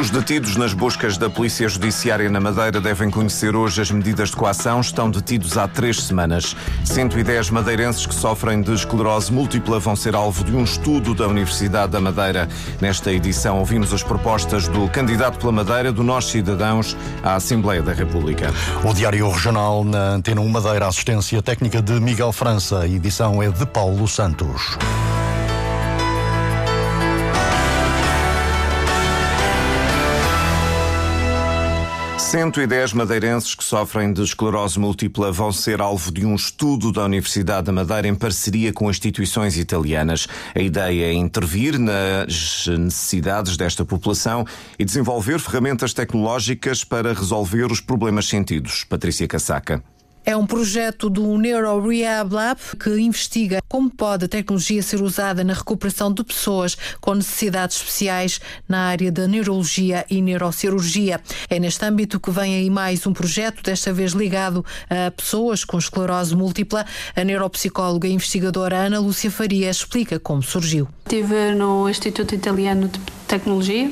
Os detidos nas buscas da Polícia Judiciária na Madeira devem conhecer hoje as medidas de coação. Estão detidos há três semanas. 110 madeirenses que sofrem de esclerose múltipla vão ser alvo de um estudo da Universidade da Madeira. Nesta edição, ouvimos as propostas do candidato pela Madeira, do Nós Cidadãos, à Assembleia da República. O Diário Regional na Antena 1 Madeira, assistência técnica de Miguel França. A edição é de Paulo Santos. 110 madeirenses que sofrem de esclerose múltipla vão ser alvo de um estudo da Universidade da Madeira em parceria com instituições italianas. A ideia é intervir nas necessidades desta população e desenvolver ferramentas tecnológicas para resolver os problemas sentidos. Patrícia Casaca. É um projeto do Neuro Rehab Lab que investiga como pode a tecnologia ser usada na recuperação de pessoas com necessidades especiais na área da neurologia e neurocirurgia. É neste âmbito que vem aí mais um projeto, desta vez ligado a pessoas com esclerose múltipla. A neuropsicóloga e investigadora Ana Lúcia Faria explica como surgiu. Estive no Instituto Italiano de Tecnologia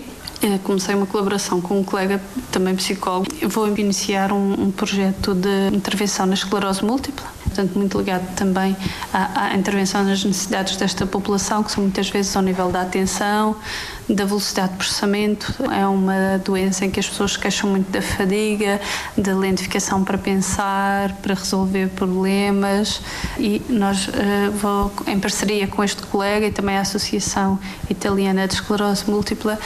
comecei uma colaboração com um colega, também psicólogo. Vou iniciar um, um projeto de intervenção na esclerose múltipla, portanto, muito ligado também à, à, intervenção nas necessidades desta população, que são muitas vezes ao nível da atenção, da velocidade de processamento. É uma doença em que as pessoas queixam muito da fadiga, da lentificação para pensar, para resolver problemas. E nós, uh, vou, em parceria com este colega e também a Associação Italiana de Esclerose Múltipla,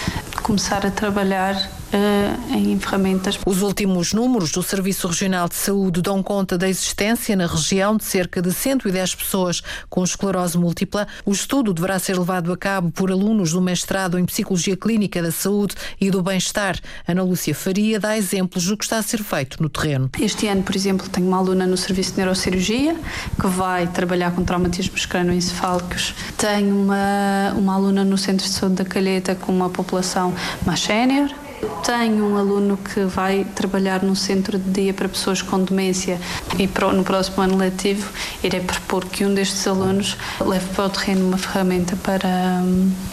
começar a trabalhar uh, em ferramentas. Os últimos números do Serviço Regional de Saúde dão conta da existência na região de cerca de 110 pessoas com esclerose múltipla. O estudo deverá ser levado a cabo por alunos do mestrado em Psicologia Clínica da Saúde e do Bem-Estar. Ana Lúcia Faria dá exemplos do que está a ser feito no terreno. Este ano, por exemplo, tenho uma aluna no Serviço de Neurocirurgia que vai trabalhar com traumatismos cranoencefálicos. Tenho uma, uma aluna no Centro de Saúde da Calheta com uma população mais sénior tenho um aluno que vai trabalhar num centro de dia para pessoas com demência e no próximo ano letivo irei propor que um destes alunos leve para o terreno uma ferramenta para,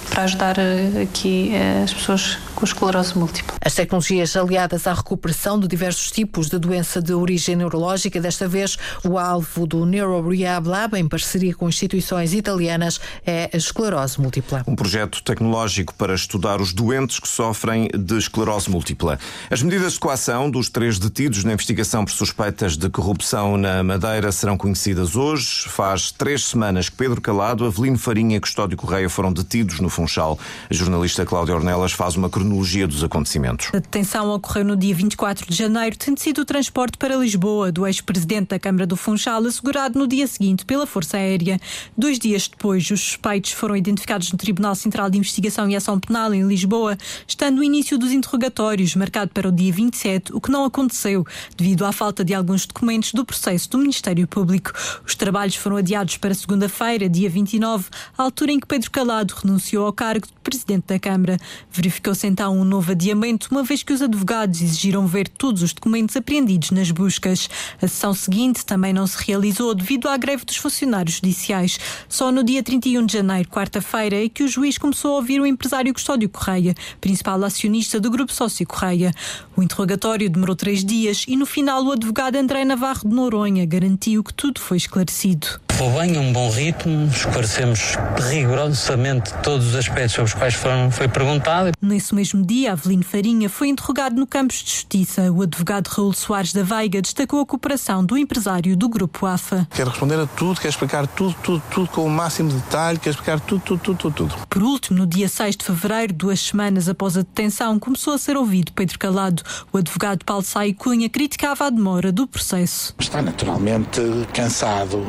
para ajudar eh, aqui eh, as pessoas com esclerose múltipla. As tecnologias aliadas à recuperação de diversos tipos de doença de origem neurológica, desta vez o alvo do Neuro Rehab Lab, em parceria com instituições italianas, é a esclerose múltipla. Um projeto tecnológico para estudar os doentes que sofrem de esclerose múltipla. As medidas de coação dos três detidos na investigação por suspeitas de corrupção na Madeira serão conhecidas hoje. Faz três semanas que Pedro Calado, Avelino Farinha e Custódio Correia foram detidos no Funchal. A jornalista Cláudia Ornelas faz uma cronologia cronologia dos acontecimentos. A detenção ocorreu no dia 24 de janeiro, tendo sido o transporte para Lisboa do ex-presidente da Câmara do Funchal assegurado no dia seguinte pela Força Aérea. Dois dias depois, os suspeitos foram identificados no Tribunal Central de Investigação e Ação Penal em Lisboa, estando o início dos interrogatórios marcado para o dia 27, o que não aconteceu devido à falta de alguns documentos do processo do Ministério Público. Os trabalhos foram adiados para segunda-feira, dia 29, à altura em que Pedro Calado renunciou ao cargo de presidente da Câmara. Verificou-se então um novo adiamento, uma vez que os advogados exigiram ver todos os documentos apreendidos nas buscas. A sessão seguinte também não se realizou devido à greve dos funcionários judiciais. Só no dia 31 de janeiro, quarta-feira, é que o juiz começou a ouvir o empresário Custódio Correia, principal acionista do Grupo Sócio Correia. O interrogatório demorou três dias e no final o advogado André Navarro de Noronha garantiu que tudo foi esclarecido. Foi bem, um bom ritmo, esclarecemos rigorosamente todos os aspectos sobre os quais foram, foi perguntado. Nesse mesmo dia, Avelino Farinha foi interrogado no Campos de Justiça. O advogado Raul Soares da Veiga destacou a cooperação do empresário do Grupo AFA. Quer responder a tudo, quer explicar tudo, tudo, tudo com o máximo detalhe, quer explicar tudo, tudo, tudo, tudo. tudo. Por último, no dia 6 de fevereiro, duas semanas após a detenção, começou a ser ouvido Pedro Calado. O advogado Paulo Saio Cunha criticava a demora do processo. Está naturalmente cansado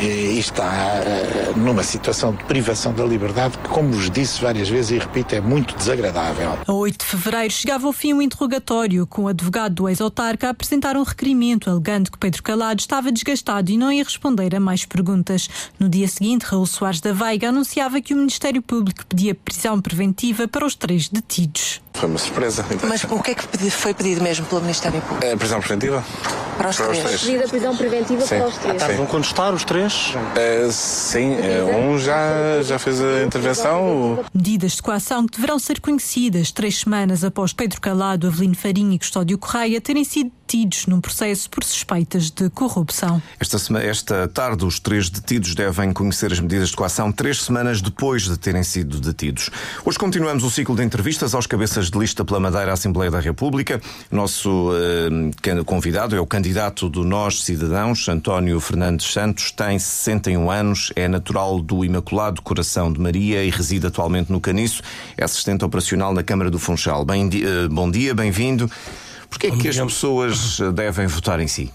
e está eh, numa situação de privação da liberdade que, como vos disse várias vezes e repito, é muito desagradável. A 8 de fevereiro chegava ao fim o interrogatório, com o advogado do ex-autarca a apresentar um requerimento alegando que Pedro Calado estava desgastado e não ia responder a mais perguntas. No dia seguinte, Raul Soares da Veiga anunciava que o Ministério Público pedia prisão preventiva para os três detidos. Foi uma surpresa. Mas o que é que foi pedido mesmo pelo Ministério Público? A prisão preventiva. Para os Para os três. três. Pedida a prisão preventiva Sim. para os três. Sim. Vão contestar os três? Eh, sim, eh, um já, já fez a intervenção. Medidas de coação que deverão ser conhecidas três semanas após Pedro Calado, Avelino Farinha e Custódio Correia terem sido detidos num processo por suspeitas de corrupção. Esta, sema- esta tarde, os três detidos devem conhecer as medidas de coação três semanas depois de terem sido detidos. Hoje continuamos o ciclo de entrevistas aos cabeças de lista pela Madeira à Assembleia da República. Nosso eh, convidado é o candidato do Nós Cidadãos, António Fernandes Santos, tem 61 anos, é natural do Imaculado Coração de Maria e reside atualmente no Caniço. É assistente operacional na Câmara do Funchal. Bem, eh, bom dia, bem-vindo. Porquê é que as pessoas eh, devem votar em si?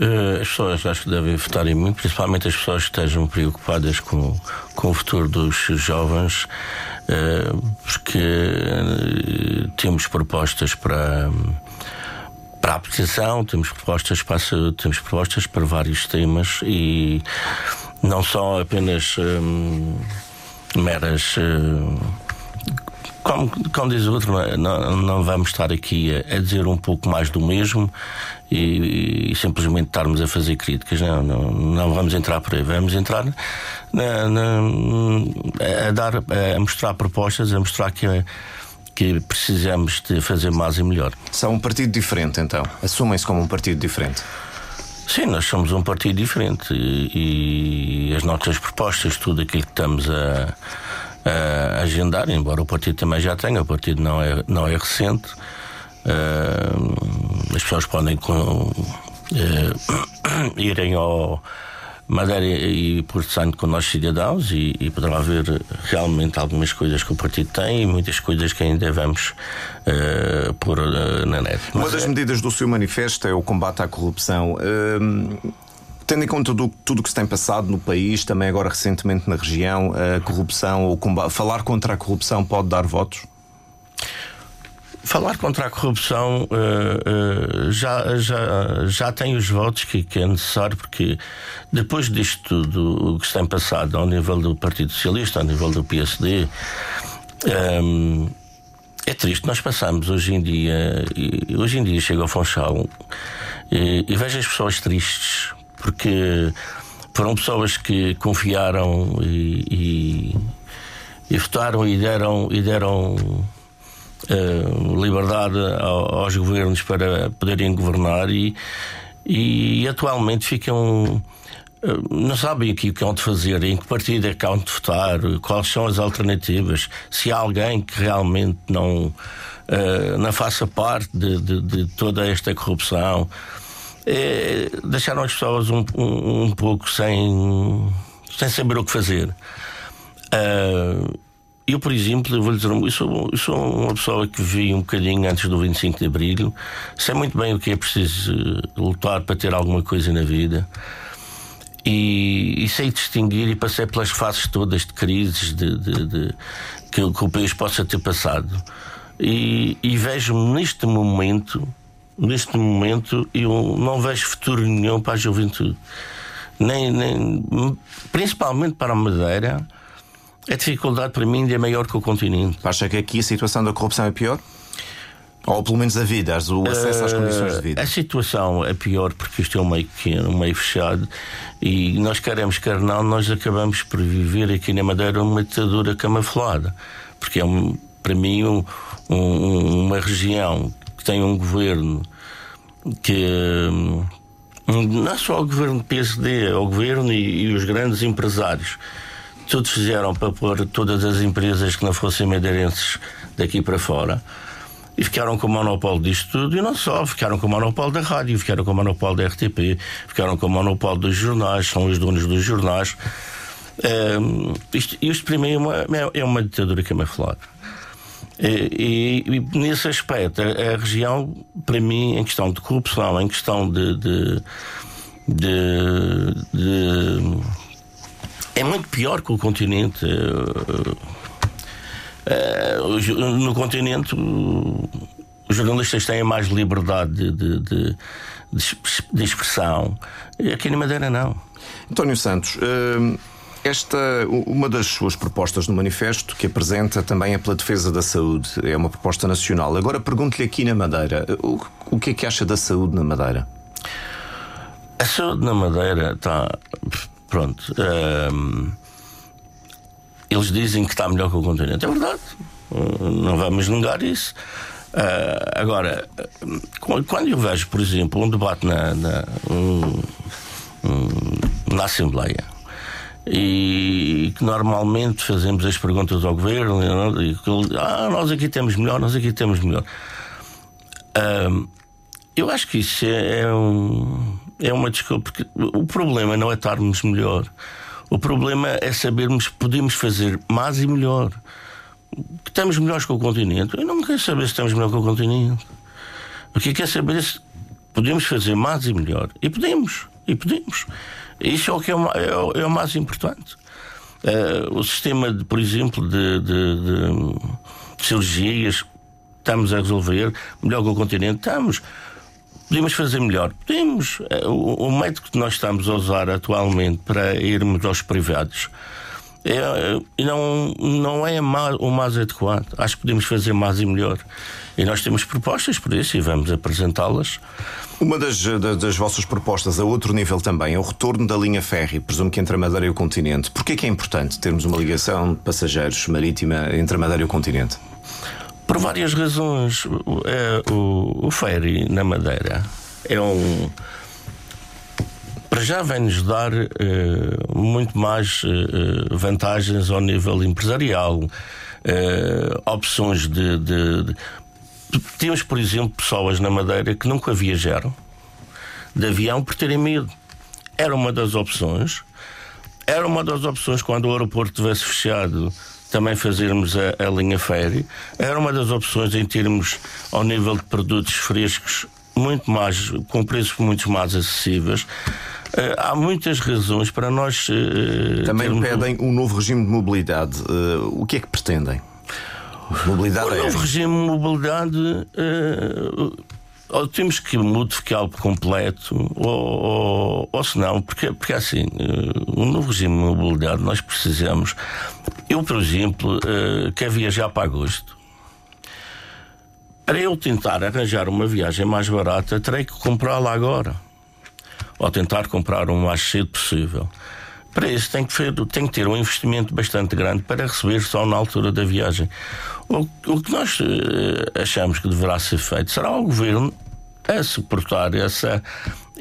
Eh, As pessoas acho que devem votar em mim, principalmente as pessoas que estejam preocupadas com, com o futuro dos jovens, eh, porque temos propostas para, para a aplicação, temos propostas para, a saúde, temos propostas para vários temas e não são apenas hum, meras. hum, como, como diz o outro, não, é? não, não vamos estar aqui a, a dizer um pouco mais do mesmo e, e simplesmente estarmos a fazer críticas. Não, não, não vamos entrar por aí. Vamos entrar na- na- a, dar, a mostrar propostas, a mostrar que, que precisamos de fazer mais e melhor. São um partido diferente, então. Assumem-se como um partido diferente. Sim, nós somos um partido diferente e, e as nossas propostas, tudo aquilo que estamos a, a agendar, embora o partido também já tenha, o partido não é, não é recente, ah, as pessoas podem com, eh, irem ao Madeira e Porto Santo com nós cidadãos e, e poderá haver realmente algumas coisas que o partido tem e muitas coisas que ainda vamos eh, pôr eh, na net. Uma Mas das é- medidas do seu manifesto é o combate à corrupção. Hum, tendo em conta do- tudo o que se tem passado no país, também agora recentemente na região, a corrupção ou comba- falar contra a corrupção pode dar votos? Falar contra a corrupção eh, eh, já, já, já tem os votos que, que é necessário, porque depois disto tudo o que se tem passado ao nível do Partido Socialista, ao nível do PSD, ehm, é triste. Nós passamos hoje em dia, hoje em dia chego ao Funchal e, e vejo as pessoas tristes, porque foram pessoas que confiaram e, e, e votaram e deram. E deram eh, liberdade ao- aos governos para poderem governar e, e atualmente ficam. eh, Não sabem o que hão de fazer, em que partido é que hão de votar, quais são as alternativas, se há alguém que realmente não, eh, não faça parte de, de- de toda esta corrupção. Eh, deixaram as pessoas um, um, um pouco sem, sem saber o que fazer. Ah, eu, por exemplo, vou lhe dizer, eu sou, eu sou uma pessoa que vi um bocadinho antes do 25 de Abril, sei muito bem o que é preciso eh, lutar para ter alguma coisa na vida. E, e sei distinguir e passei pelas fases todas de crises de, de- de- que, que o país possa ter passado. E, e vejo-me neste momento, neste momento, eu não vejo futuro nenhum para a juventude. Nem, nem, principalmente para a Madeira, a dificuldade para mim ainda é maior que o continente. Acha que aqui a situação da corrupção é pior? Ou pelo menos a vida, o acesso às condições de vida? A situação é pior porque isto é um meio pequeno, um meio fechado e nós queremos, quer não, nós acabamos por viver aqui na Madeira uma ditadura camuflada. Porque é, um, para mim, um- um- uma região tem um governo que. hum, Não é só o governo PSD, é o governo e, e os grandes empresários. Todos fizeram para pôr todas as empresas que não fossem madeirenses daqui para fora e ficaram com o monopólio disto tudo e não só, ficaram com o monopólio da rádio, ficaram com o monopólio da RTP, ficaram com o monopólio dos jornais, são os donos dos jornais. Ehm, isto, isto para mim é uma, é uma ditadura camuflada. E, e, nesse aspecto, a, a região, para mim, em questão de corrupção, em questão de- de- de- de é muito pior que o continente. Eh, eh, no continente, os jornalistas têm mais liberdade de, de- de- de es- de expressão. Aqui na Madeira, não. António Santos, hum, Esta, uma das suas propostas no manifesto que apresenta também é pela defesa da saúde. É uma proposta nacional. Agora pergunto-lhe aqui na Madeira, o, o que é que acha da saúde na Madeira? A saúde na Madeira está. Pronto. Ehm, eles dizem que está melhor que o continente. É verdade. Não vamos negar isso. Uh, agora, quando eu vejo, por exemplo, um debate na, na, um, um, na Assembleia e que normalmente fazemos as perguntas ao governo e que ah, nós aqui temos melhor, nós aqui temos melhor. Uh, eu acho que isso é, é, um, é uma desculpa, porque o problema não é estarmos melhor. O problema é sabermos que podemos fazer mais e melhor que estamos melhores que o continente. Eu não quero saber se estamos melhor que o continente. O que quer saber é se podemos fazer mais e melhor. E podemos, e podemos. Isso é o que é o, é é o mais importante. Uh, o sistema, de, por exemplo, de, de, de, cirurgias estamos a resolver melhor que o continente, estamos. Podemos fazer melhor? Podemos. Uh, o, o método que nós estamos a usar atualmente para irmos aos privados é, é, não, não é o mais adequado. Acho que podemos fazer mais e melhor. E nós temos propostas por isso e vamos apresentá-las. Uma das, das, vossas propostas a outro nível também é o retorno da linha férrea, presumo que entre a Madeira e o continente. Porquê que é importante termos uma ligação de passageiros marítima entre a Madeira e o continente? Por várias razões. É, o, o ferry na Madeira é um para já vem-nos dar uh, muito mais uh, vantagens ao nível empresarial, opções de, de, de. Temos, por exemplo, pessoas na Madeira que nunca viajaram de avião por terem medo. Era uma das opções. Era uma das opções quando o aeroporto estivesse fechado também fazermos a, a linha férrea. Era uma das opções em termos, ao nível de produtos frescos, muito mais, com preços muito mais acessíveis. Uh, há muitas razões para nós. Uh, Também termos... pedem um novo regime de mobilidade. O que é que pretendem? Mobilidade o novo é... regime de mobilidade. ou temos que modificá-lo por completo, ou, ou, ou se não, porque, porque assim, um novo regime de mobilidade nós precisamos. Eu, por exemplo, quero viajar para agosto. Para eu tentar arranjar uma viagem mais barata, terei que comprá-la agora ou tentar comprar o mais cedo possível. Para isso tem que, tem que ter um investimento bastante grande para receber só na altura da viagem. O, o que nós uh, achamos que deverá ser feito será o governo a suportar essa,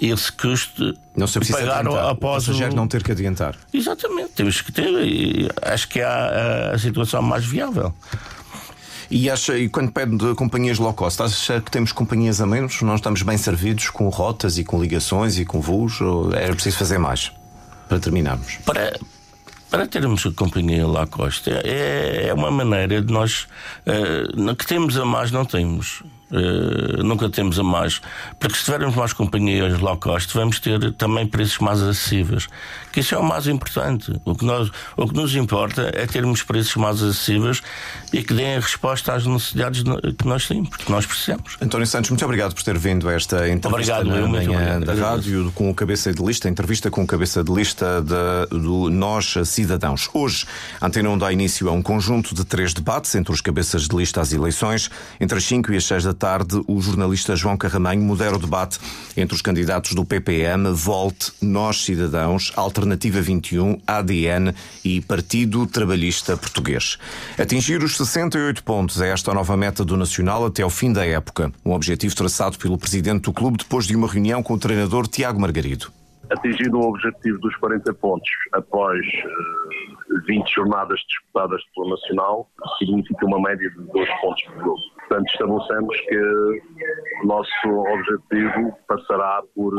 esse custo não se precisa pagar adiantar. após o passageiro não ter que adiantar. Exatamente, temos que ter. E acho que é a, a situação mais viável. E acha, e quando pede de companhias low cost, acha que temos companhias a menos? Não estamos bem servidos com rotas e com ligações e com voos? Ou era preciso fazer mais? Para terminarmos. Para, para termos a companhia cost, é, é uma maneira de nós. Uh, que temos a mais, não temos. Uh, nunca temos a mais. Porque se tivermos mais companhias low cost, vamos ter também preços mais acessíveis. Que isso é o mais importante. O que, nós, o que nos importa é termos preços mais acessíveis e que deem resposta às necessidades que nós temos, que nós precisamos. António Santos, muito obrigado por ter vindo a esta entrevista obrigado, na manhã da rádio com o cabeça de lista, entrevista com o cabeça de lista de, do Nós Cidadãos. Hoje, a Antena 1 dá início a um conjunto de três debates entre os cabeças de lista às eleições, entre as 5 e as 6 da tarde, o jornalista João Carramanho modera o debate entre os candidatos do PPM, Volte, Nós Cidadãos, Alternativa 21, ADN e Partido Trabalhista Português. Atingir os 68 pontos é esta nova meta do Nacional até ao fim da época. Um objetivo traçado pelo presidente do clube depois de uma reunião com o treinador Tiago Margarido. Atingido o objetivo dos 40 pontos após uh, eh, 20 jornadas disputadas pelo Nacional, significa uma média de 2 pontos por jogo. Portanto, estabelecemos que o nosso objetivo passará por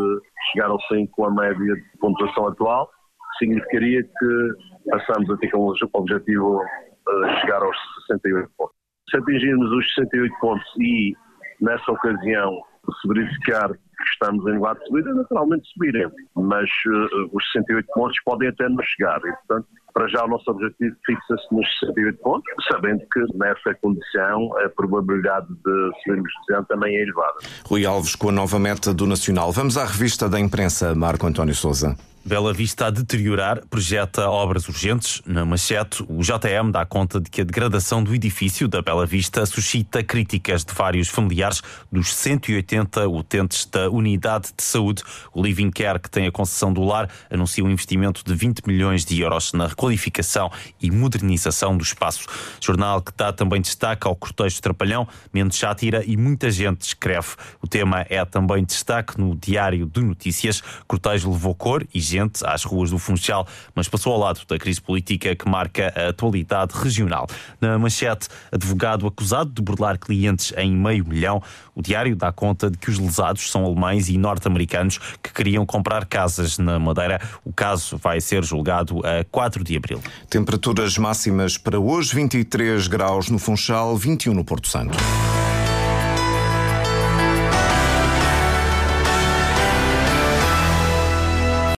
chegar ao fim com a média de pontuação atual, significaria que passamos a ter como objetivo uh, chegar aos 68 pontos. Se atingirmos os 68 pontos e, nessa ocasião, se verificar que estamos em lugar de subida, naturalmente subiremos. Mas uh, os 68 pontos podem até nos chegar. E, portanto, para já o nosso objetivo fixa-se nos 68 pontos, sabendo que nessa condição a probabilidade de subirmos de também é elevada. Rui Alves com a nova meta do Nacional. Vamos à revista da imprensa, Marco António Souza. Bela Vista a deteriorar, projeta obras urgentes. Na manchete, o JM dá conta de que a degradação do edifício da Bela Vista suscita críticas de vários familiares dos 180 utentes da unidade de saúde. O Living Care, que tem a concessão do lar, anuncia um investimento de 20 milhões de euros na requalificação e modernização do espaço. Jornal que dá também destaque ao cortejo Trapalhão, menos sátira e muita gente escreve. O tema é também destaque no Diário de Notícias. Cortejo levou cor e gente às ruas do Funchal, mas passou ao lado da crise política que marca a atualidade regional. Na manchete, advogado acusado de burlar clientes em meio milhão, o diário dá conta de que os lesados são alemães e norte-americanos que queriam comprar casas na Madeira. O caso vai ser julgado a 4 de abril. Temperaturas máximas para hoje: 23 graus no Funchal, 21 no Porto Santo.